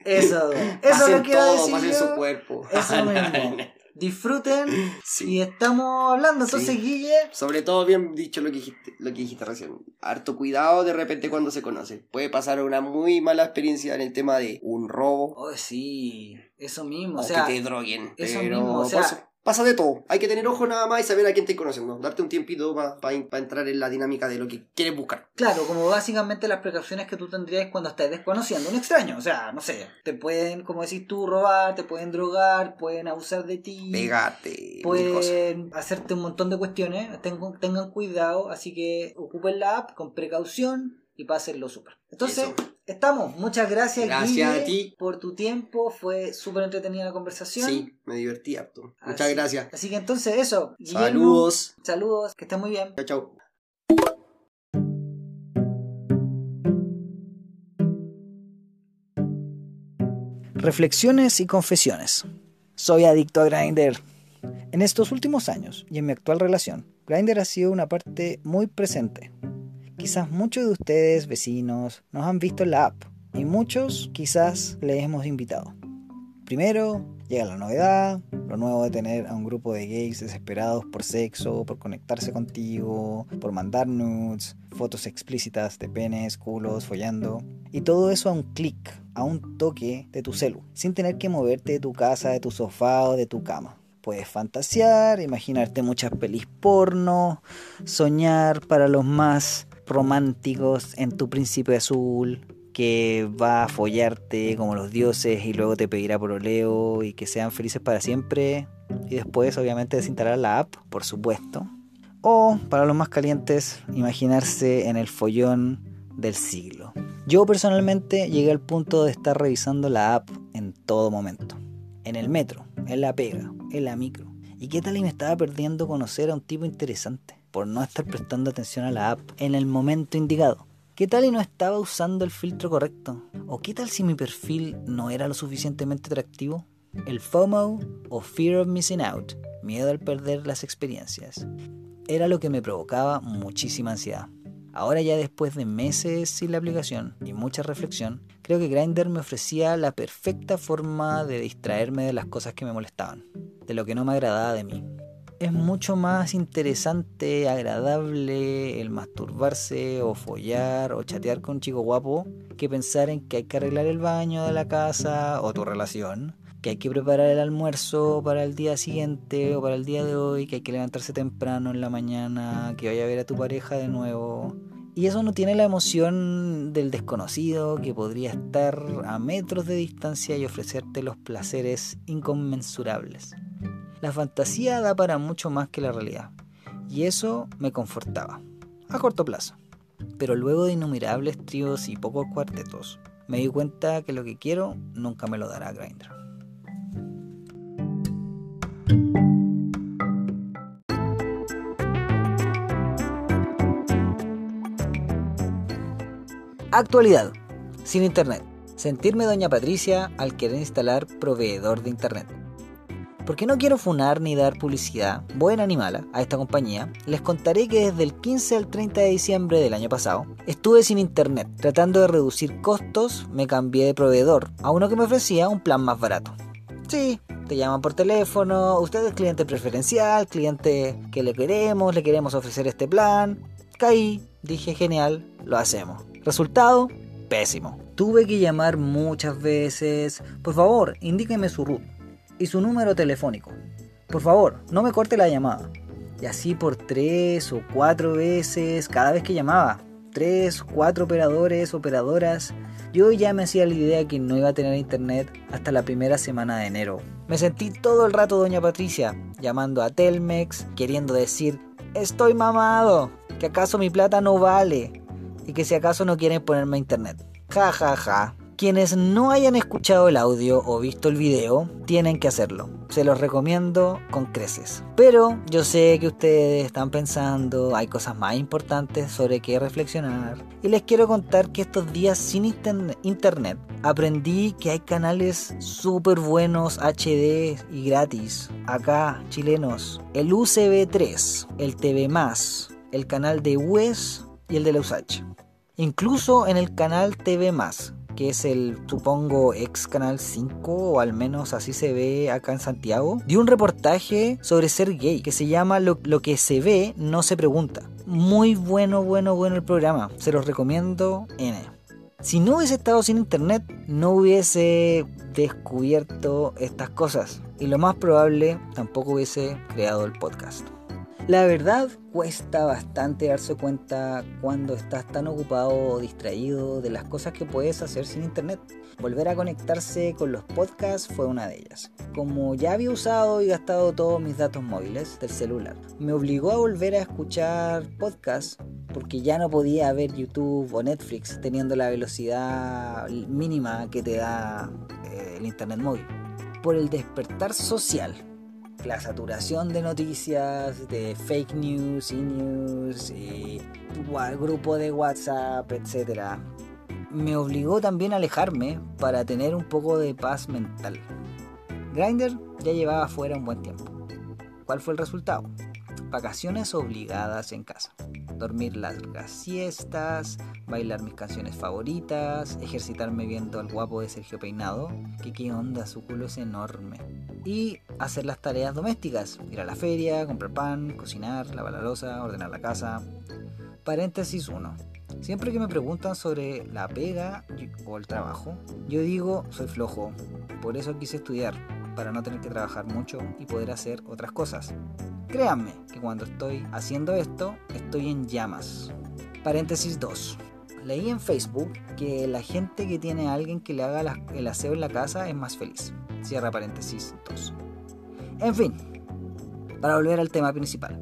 D: que eso, eso lo quiero
B: todo,
D: decir.
B: su cuerpo.
D: Eso mismo. Disfruten y estamos hablando. Entonces, Guille.
B: Sobre todo, bien dicho lo que, dijiste, lo que dijiste recién. Harto cuidado de repente cuando se conoce. Puede pasar una muy mala experiencia en el tema de un robo.
D: Oh, sí, eso mismo.
B: O,
D: o sea,
B: que te droguen.
D: Eso
B: pero
D: mismo, o sea,
B: pasa de todo. Hay que tener ojo nada más y saber a quién te conociendo. Darte un tiempito para entrar en la dinámica de lo que quieres buscar.
D: Claro, como básicamente las precauciones que tú tendrías cuando estás desconociendo a un extraño. O sea, no sé, te pueden, como decís tú, robar, te pueden drogar, pueden abusar de ti.
B: Pegarte.
D: Pueden hacerte un montón de cuestiones. Tengan, tengan cuidado, así que ocupen la app con precaución y pásenlo súper. Entonces,
B: Eso.
D: Estamos. Muchas gracias,
B: Gracias
D: Guille,
B: a ti.
D: por tu tiempo. Fue súper entretenida la conversación.
B: Sí, me divertí harto. Muchas gracias.
D: Así que entonces eso. Guillermo,
B: Saludos.
D: Saludos, que estén muy bien.
B: Chao, chao.
C: Reflexiones y confesiones. Soy adicto a Grindr. En estos últimos años y en mi actual relación, Grindr ha sido una parte muy presente. Quizás muchos de ustedes, vecinos, nos han visto en la app y muchos quizás les hemos invitado. Primero llega la novedad, lo nuevo de tener a un grupo de gays desesperados por sexo, por conectarse contigo, por mandar nudes, fotos explícitas de penes, culos, follando. Y todo eso a un clic, a un toque de tu celu, sin tener que moverte de tu casa, de tu sofá o de tu cama. Puedes fantasear, imaginarte muchas pelis porno, soñar para los más románticos en tu príncipe azul, que va a follarte como los dioses y luego te pedirá por oleo y que sean felices para siempre. Y después obviamente desinstalar la app, por supuesto. O para los más calientes, imaginarse en el follón del siglo. Yo personalmente llegué al punto de estar revisando la app en todo momento. En el metro, en la pega, en la micro. ¿Y qué tal y me estaba perdiendo conocer a un tipo interesante? Por no estar prestando atención a la app en el momento indicado. ¿Qué tal y no estaba usando el filtro correcto? ¿O qué tal si mi perfil no era lo suficientemente atractivo? El FOMO o Fear of Missing Out, miedo al perder las experiencias, era lo que me provocaba muchísima ansiedad. Ahora ya después de meses sin la aplicación y mucha reflexión, creo que Grindr me ofrecía la perfecta forma de distraerme de las cosas que me molestaban, de lo que no me agradaba de mí. Es mucho más interesante, agradable el masturbarse o follar o chatear con un chico guapo que pensar en que hay que arreglar el baño de la casa o tu relación que hay que preparar el almuerzo para el día siguiente o para el día de hoy, que hay que levantarse temprano en la mañana, que vaya a ver a tu pareja de nuevo. Y eso no tiene la emoción del desconocido que podría estar a metros de distancia y ofrecerte los placeres inconmensurables. La fantasía da para mucho más que la realidad. Y eso me confortaba, a corto plazo. Pero luego de innumerables tríos y pocos cuartetos, me di cuenta que lo que quiero nunca me lo dará Grindr. Actualidad. Sin internet. Sentirme doña Patricia al querer instalar proveedor de internet. Porque no quiero funar ni dar publicidad, buena ni mala, a esta compañía, les contaré que desde el 15 al 30 de diciembre del año pasado estuve sin internet. Tratando de reducir costos, me cambié de proveedor a uno que me ofrecía un plan más barato. Sí, te llaman por teléfono, usted es cliente preferencial, cliente que le queremos, le queremos ofrecer este plan. Caí, dije genial, lo hacemos. Resultado, pésimo. Tuve que llamar muchas veces. Por favor, indíqueme su root y su número telefónico. Por favor, no me corte la llamada. Y así por tres o cuatro veces cada vez que llamaba. Tres, cuatro operadores, operadoras. Yo ya me hacía la idea que no iba a tener internet hasta la primera semana de enero. Me sentí todo el rato doña Patricia, llamando a Telmex, queriendo decir, estoy mamado, que acaso mi plata no vale, y que si acaso no quieren ponerme internet. Ja, ja, ja. Quienes no hayan escuchado el audio o visto el video, tienen que hacerlo. Se los recomiendo con creces. Pero yo sé que ustedes están pensando, hay cosas más importantes sobre qué reflexionar. Y les quiero contar que estos días sin internet aprendí que hay canales súper buenos HD y gratis. Acá, chilenos. El UCB3, el TV, el canal de UES y el de la USACH. Incluso en el canal TV que es el, supongo, ex Canal 5, o al menos así se ve acá en Santiago, dio un reportaje sobre ser gay, que se llama Lo, lo que se ve no se pregunta. Muy bueno, bueno, bueno el programa. Se los recomiendo N. Si no hubiese estado sin internet, no hubiese descubierto estas cosas. Y lo más probable, tampoco hubiese creado el podcast. La verdad cuesta bastante darse cuenta cuando estás tan ocupado o distraído de las cosas que puedes hacer sin internet. Volver a conectarse con los podcasts fue una de ellas. Como ya había usado y gastado todos mis datos móviles del celular, me obligó a volver a escuchar podcasts porque ya no podía ver YouTube o Netflix teniendo la velocidad mínima que te da eh, el internet móvil. Por el despertar social la saturación de noticias, de fake news, e-news, y grupo de WhatsApp, etc. Me obligó también a alejarme para tener un poco de paz mental. Grinder ya llevaba fuera un buen tiempo. ¿Cuál fue el resultado? Vacaciones obligadas en casa. Dormir largas siestas, bailar mis canciones favoritas, ejercitarme viendo al guapo de Sergio Peinado, que qué onda, su culo es enorme. Y hacer las tareas domésticas, ir a la feria, comprar pan, cocinar, lavar la losa, ordenar la casa. Paréntesis 1. Siempre que me preguntan sobre la pega o el trabajo, yo digo soy flojo. Por eso quise estudiar, para no tener que trabajar mucho y poder hacer otras cosas. Créanme que cuando estoy haciendo esto, estoy en llamas. Paréntesis 2. Leí en Facebook que la gente que tiene a alguien que le haga el aseo en la casa es más feliz. Cierra paréntesis 2. En fin, para volver al tema principal.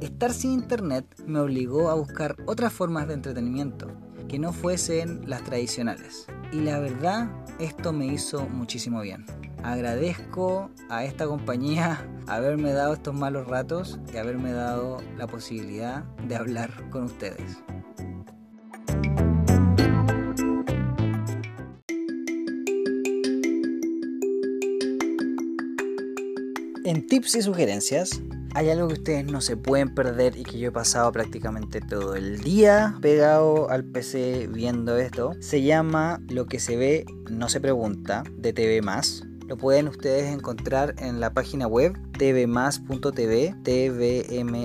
C: Estar sin internet me obligó a buscar otras formas de entretenimiento que no fuesen las tradicionales. Y la verdad, esto me hizo muchísimo bien. Agradezco a esta compañía haberme dado estos malos ratos y haberme dado la posibilidad de hablar con ustedes. En tips y sugerencias, hay algo que ustedes no se pueden perder y que yo he pasado prácticamente todo el día pegado al PC viendo esto. Se llama Lo que se ve no se pregunta de TV lo pueden ustedes encontrar en la página web tvmas.tv, tvmas.tv.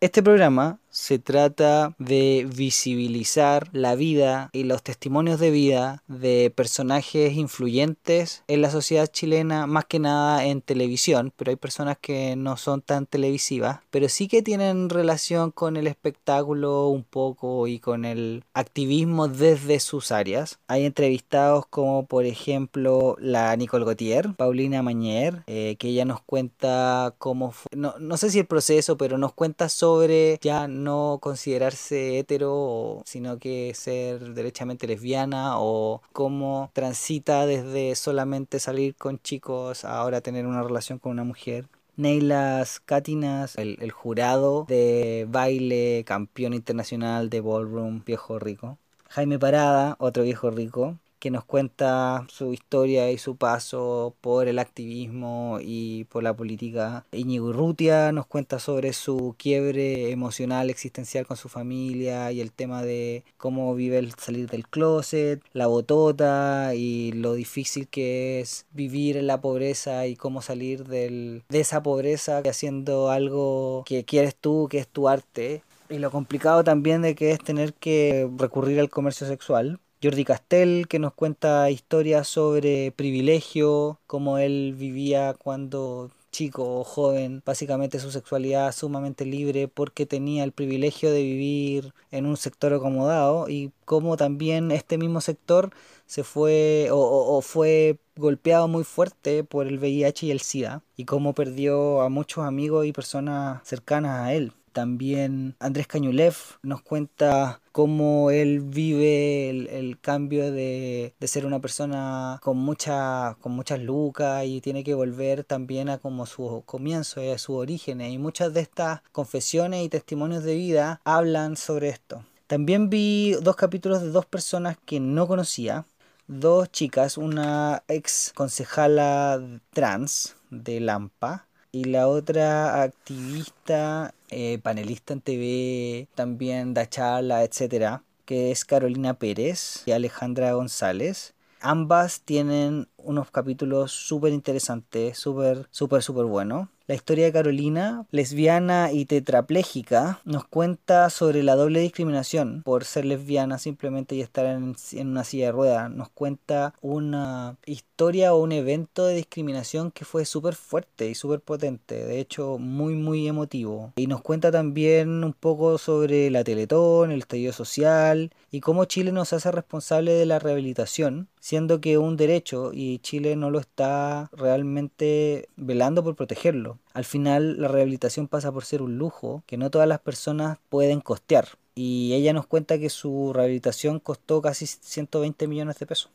C: Este programa se trata de visibilizar la vida y los testimonios de vida de personajes influyentes en la sociedad chilena, más que nada en televisión, pero hay personas que no son tan televisivas, pero sí que tienen relación con el espectáculo un poco y con el activismo desde sus áreas. Hay entrevistados como por ejemplo la Nicole Gautier, Paulina Mañer, eh, que ella nos cuenta cómo fue, no, no sé si el proceso, pero nos cuenta sobre ya no considerarse hetero, sino que ser derechamente lesbiana o cómo transita desde solamente salir con chicos a ahora tener una relación con una mujer. Neilas Cátinas, el, el jurado de baile, campeón internacional de ballroom, viejo rico. Jaime Parada, otro viejo rico que nos cuenta su historia y su paso por el activismo y por la política. Iñigo Urrutia nos cuenta sobre su quiebre emocional existencial con su familia y el tema de cómo vive el salir del closet, la botota y lo difícil que es vivir en la pobreza y cómo salir del, de esa pobreza haciendo algo que quieres tú, que es tu arte. Y lo complicado también de que es tener que recurrir al comercio sexual Jordi Castell, que nos cuenta historias sobre privilegio, cómo él vivía cuando chico o joven, básicamente su sexualidad sumamente libre porque tenía el privilegio de vivir en un sector acomodado y cómo también este mismo sector se fue o, o, fue golpeado muy fuerte por el VIH y el SIDA y cómo perdió a muchos amigos y personas cercanas a él. También Andrés Cañulev nos cuenta cómo él vive el, cambio de, ser una persona con, mucha, con muchas lucas y tiene que volver también a como su comienzo, a sus orígenes. Y muchas de estas confesiones y testimonios de vida hablan sobre esto. También vi dos capítulos de dos personas que no conocía. Dos chicas, una ex concejala trans de Lampa y la otra activista, eh, panelista en TV, también da charla, etcétera, que es Carolina Pérez y Alejandra González. Ambas tienen unos capítulos súper interesantes, súper, súper, súper buenos. La historia de Carolina, lesbiana y tetrapléjica, nos cuenta sobre la doble discriminación por ser lesbiana simplemente y estar en, una silla de ruedas. Nos cuenta una historia o un evento de discriminación que fue súper fuerte y súper potente, de hecho muy muy emotivo. Y nos cuenta también un poco sobre la Teletón, el estallido social y cómo Chile nos hace responsable de la rehabilitación, siendo que un derecho y Chile no lo está realmente velando por protegerlo. Al final la rehabilitación pasa por ser un lujo que no todas las personas pueden costear. Y ella nos cuenta que su rehabilitación costó casi 120 millones de pesos.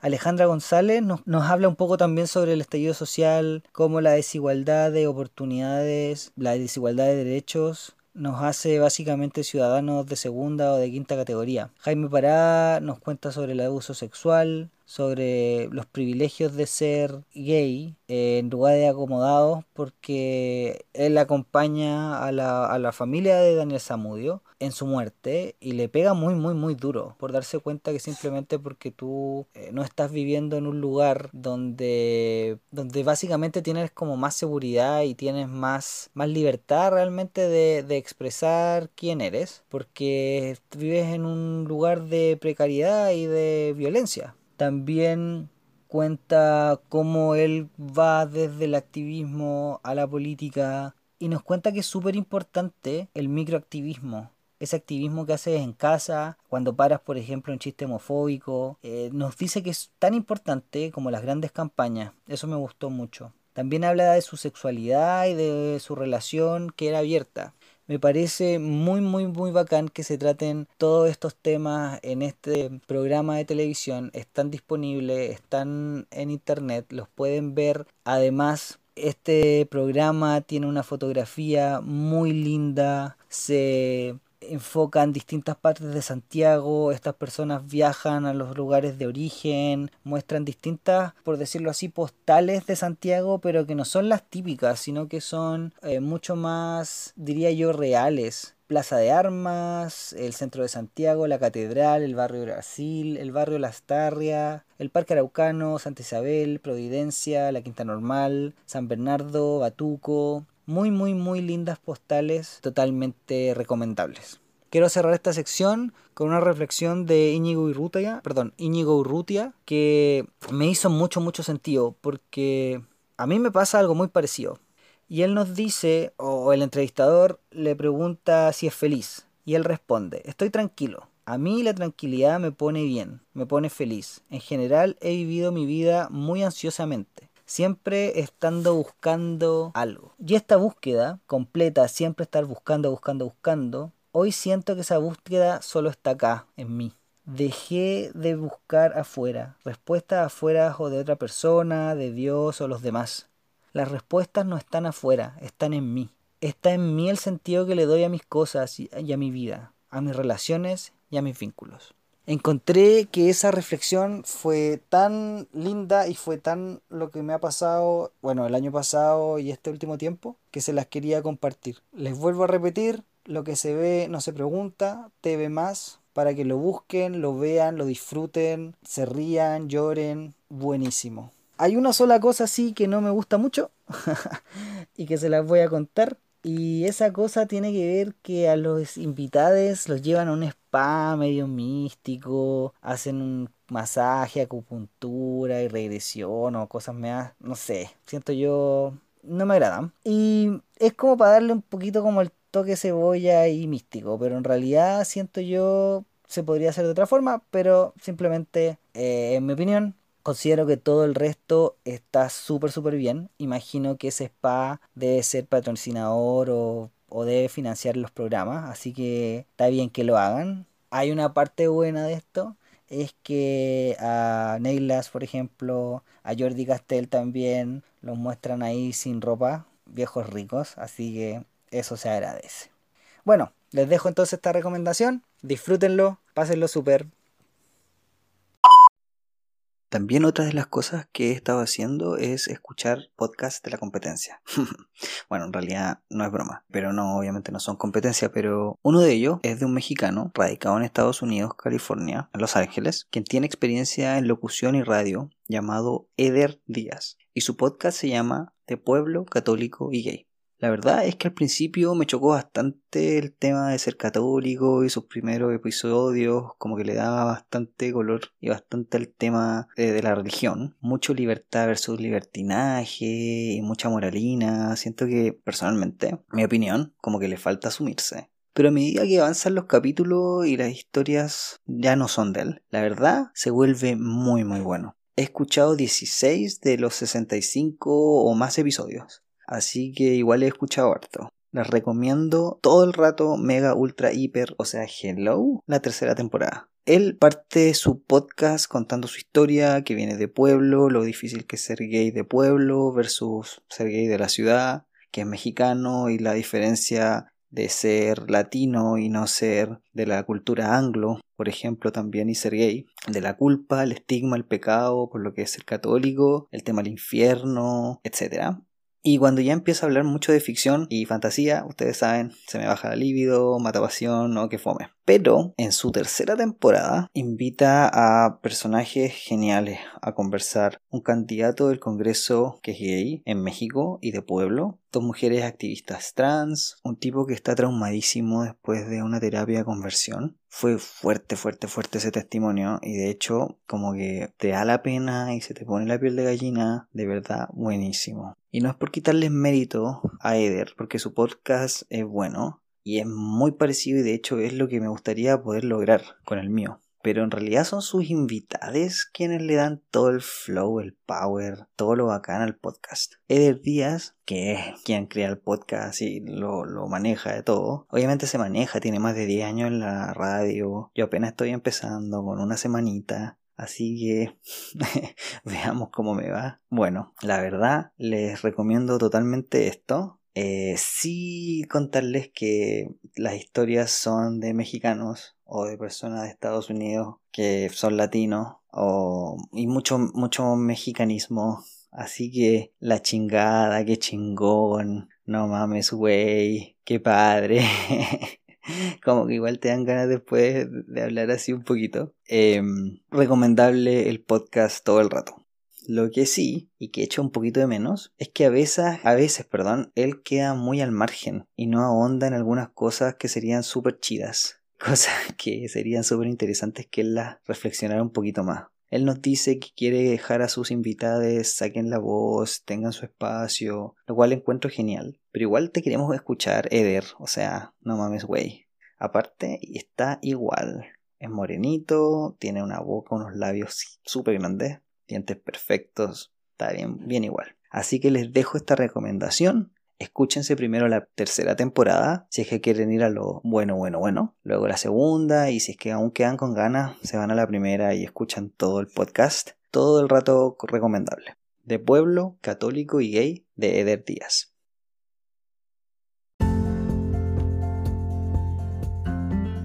C: Alejandra González nos, nos, habla un poco también sobre el estallido social, cómo la desigualdad de oportunidades, la desigualdad de derechos nos hace básicamente ciudadanos de segunda o de quinta categoría. Jaime Pará nos cuenta sobre el abuso sexual, sobre los privilegios de ser gay en lugares acomodados porque él acompaña a la, a la familia de Daniel Zamudio en su muerte y le pega muy muy muy duro por darse cuenta que simplemente porque tú eh, no estás viviendo en un lugar donde donde básicamente tienes como más seguridad y tienes más más libertad realmente de, de expresar quién eres porque vives en un lugar de precariedad y de violencia también cuenta cómo él va desde el activismo a la política y nos cuenta que es súper importante el microactivismo. Ese activismo que haces en casa, cuando paras, por ejemplo, un chiste homofóbico, eh, nos dice que es tan importante como las grandes campañas. Eso me gustó mucho. También habla de su sexualidad y de su relación que era abierta me parece muy muy muy bacán que se traten todos estos temas en este programa de televisión. Están disponibles, están en internet, los pueden ver. Además, este programa tiene una fotografía muy linda, se enfocan distintas partes de Santiago, estas personas viajan a los lugares de origen, muestran distintas, por decirlo así, postales de Santiago, pero que no son las típicas, sino que son eh, mucho más, diría yo, reales. Plaza de Armas, el centro de Santiago, la Catedral, el barrio Brasil, el barrio Las Tarrias, el Parque Araucano, Santa Isabel, Providencia, la Quinta Normal, San Bernardo, Batuco,
A: Muy, muy, muy lindas postales, totalmente recomendables. Quiero cerrar esta sección con una reflexión de Íñigo Urrutia, perdón, Íñigo Urrutia, que me hizo mucho, mucho sentido, porque a mí me pasa algo muy parecido. Y él nos dice, o el entrevistador le pregunta si es feliz, y él responde, estoy tranquilo. A mí la tranquilidad me pone bien, me pone feliz. En general he vivido mi vida muy ansiosamente siempre estando buscando algo. Y esta búsqueda completa, siempre estar buscando, buscando, buscando, hoy siento que esa búsqueda solo está acá, en mí. Dejé de buscar afuera, respuestas afuera o de otra persona, de Dios o los demás. Las respuestas no están afuera, están en mí. Está en mí el sentido que le doy a mis cosas y a mi vida, a mis relaciones y a mis vínculos encontré que esa reflexión fue tan linda y fue tan lo que me ha pasado, bueno, el año pasado y este último tiempo, que se las quería compartir. Les vuelvo a repetir, lo que se ve no se pregunta, te ve más, para que lo busquen, lo vean, lo disfruten, se rían, lloren, buenísimo. Hay una sola cosa así que no me gusta mucho y que se las voy a contar y esa cosa tiene que ver que a los invitados los llevan a un spa medio místico, hacen un masaje, acupuntura y regresión o cosas más, no sé, siento yo, no me agradan. Y es como para darle un poquito como el toque cebolla y místico, pero en realidad siento yo se podría hacer de otra forma, pero simplemente, eh, en mi opinión, Considero que todo el resto está súper, súper bien. Imagino que ese spa debe ser patrocinador o, o debe financiar los programas, así que está bien que lo hagan. Hay una parte buena de esto, es que a Neylas, por ejemplo, a Jordi Castell también los muestran ahí sin ropa, viejos ricos, así que eso se agradece. Bueno, les dejo entonces esta recomendación, disfrútenlo, pásenlo súper, también otra de las cosas que he estado haciendo es escuchar podcasts de la competencia. bueno, en realidad no es broma, pero no, obviamente no son competencia, pero uno de ellos es de un mexicano radicado en Estados Unidos, California, en Los Ángeles, quien tiene experiencia en locución y radio, llamado Eder Díaz, y su podcast se llama De Pueblo Católico y Gay. La verdad es que al principio me chocó bastante el tema de ser católico y sus primeros episodios, como que le daba bastante color y bastante el tema de, la religión. Mucho libertad versus libertinaje y mucha moralina. Siento que personalmente, mi opinión, como que le falta asumirse. Pero a medida que avanzan los capítulos y las historias ya no son de él, la verdad se vuelve muy muy bueno. He escuchado 16 de los 65 o más episodios así que igual he escuchado harto. Les recomiendo todo el rato Mega Ultra Hiper, o sea, Hello, la tercera temporada. Él parte su podcast contando su historia, que viene de pueblo, lo difícil que es ser gay de pueblo versus ser gay de la ciudad, que es mexicano y la diferencia de ser latino y no ser de la cultura anglo, por ejemplo, también y ser gay, de la culpa, el estigma, el pecado, por lo que es ser católico, el tema del infierno, etc. Y cuando ya empiezo a hablar mucho de ficción y fantasía, ustedes saben, se me baja la libido, mata pasión o que fome. Pero en su tercera temporada invita a personajes geniales a conversar. Un candidato del Congreso que es gay en México y de pueblo. Dos mujeres activistas trans. Un tipo que está traumadísimo después de una terapia de conversión. Fue fuerte, fuerte, fuerte ese testimonio. Y de hecho, como que te da la pena y se te pone la piel de gallina. De verdad, buenísimo. Y no es por quitarles mérito a Eder, porque su podcast es bueno y es muy parecido y de hecho es lo que me gustaría poder lograr con el mío. Pero en realidad son sus invitados quienes le dan todo el flow, el power, todo lo bacán al podcast. Eder Díaz, que es quien crea el podcast y lo, lo maneja de todo, obviamente se maneja, tiene más de 10 años en la radio. Yo apenas estoy empezando con una semanita. Así que veamos cómo me va. Bueno, la verdad les recomiendo totalmente esto. Eh, sí contarles que las historias son de mexicanos o de personas de Estados Unidos que son latinos o, y mucho, mucho mexicanismo. Así que la chingada, qué chingón, no mames, güey, qué padre. Como que igual te dan ganas después de hablar así un poquito. Em, recomendable el podcast todo el rato. Lo que sí, y que echa un poquito de menos, es que a veces, a veces, perdón, él queda muy al margen y no ahonda en algunas cosas que serían súper chidas. Cosas que serían súper interesantes que él las reflexionara un poquito más. Él nos dice que quiere dejar a sus invitados saquen la voz, tengan su espacio, lo cual encuentro genial. Pero igual te queremos escuchar, Eder, o sea, no mames, güey. Aparte, está igual. Es morenito, tiene una boca, unos labios súper grandes dientes perfectos, está bien, bien igual. Así que les dejo esta recomendación. Escúchense primero la tercera temporada, si es que quieren ir a lo bueno, bueno, bueno. Luego la segunda, y si es que aún quedan con ganas, se van a la primera y escuchan todo el podcast. Todo el rato recomendable. De pueblo, católico y gay, de Eder Díaz.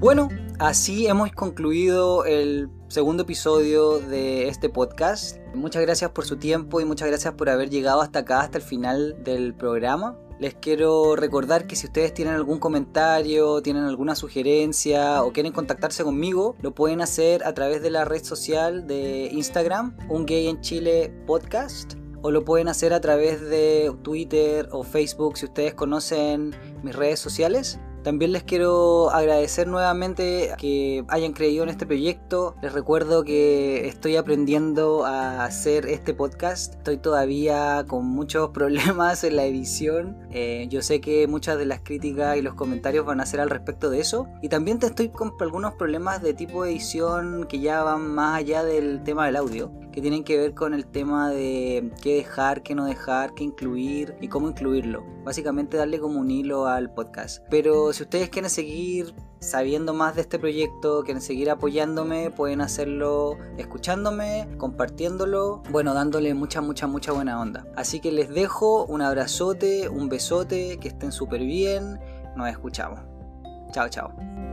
C: Bueno, así hemos concluido el segundo episodio de este podcast. Muchas gracias por su tiempo y muchas gracias por haber llegado hasta acá, hasta el final del programa. Les quiero recordar que si ustedes tienen algún comentario, tienen alguna sugerencia o quieren contactarse conmigo, lo pueden hacer a través de la red social de Instagram, Un Gay en Chile Podcast, o lo pueden hacer a través de Twitter o Facebook si ustedes conocen mis redes sociales. También les quiero agradecer nuevamente que hayan creído en este proyecto. Les recuerdo que estoy aprendiendo a hacer este podcast. Estoy todavía con muchos problemas en la edición. Eh, yo sé que muchas de las críticas y los comentarios van a ser al respecto de eso. Y también te estoy con algunos problemas de tipo edición que ya van más allá del tema del audio que tienen que ver con el tema de qué dejar, qué no dejar, qué incluir y cómo incluirlo. Básicamente darle como un hilo al podcast. Pero si ustedes quieren seguir sabiendo más de este proyecto, quieren seguir apoyándome, pueden hacerlo escuchándome, compartiéndolo, bueno, dándole mucha, mucha, mucha buena onda. Así que les dejo un abrazote, un besote, que estén súper bien, nos escuchamos. Chao, chao.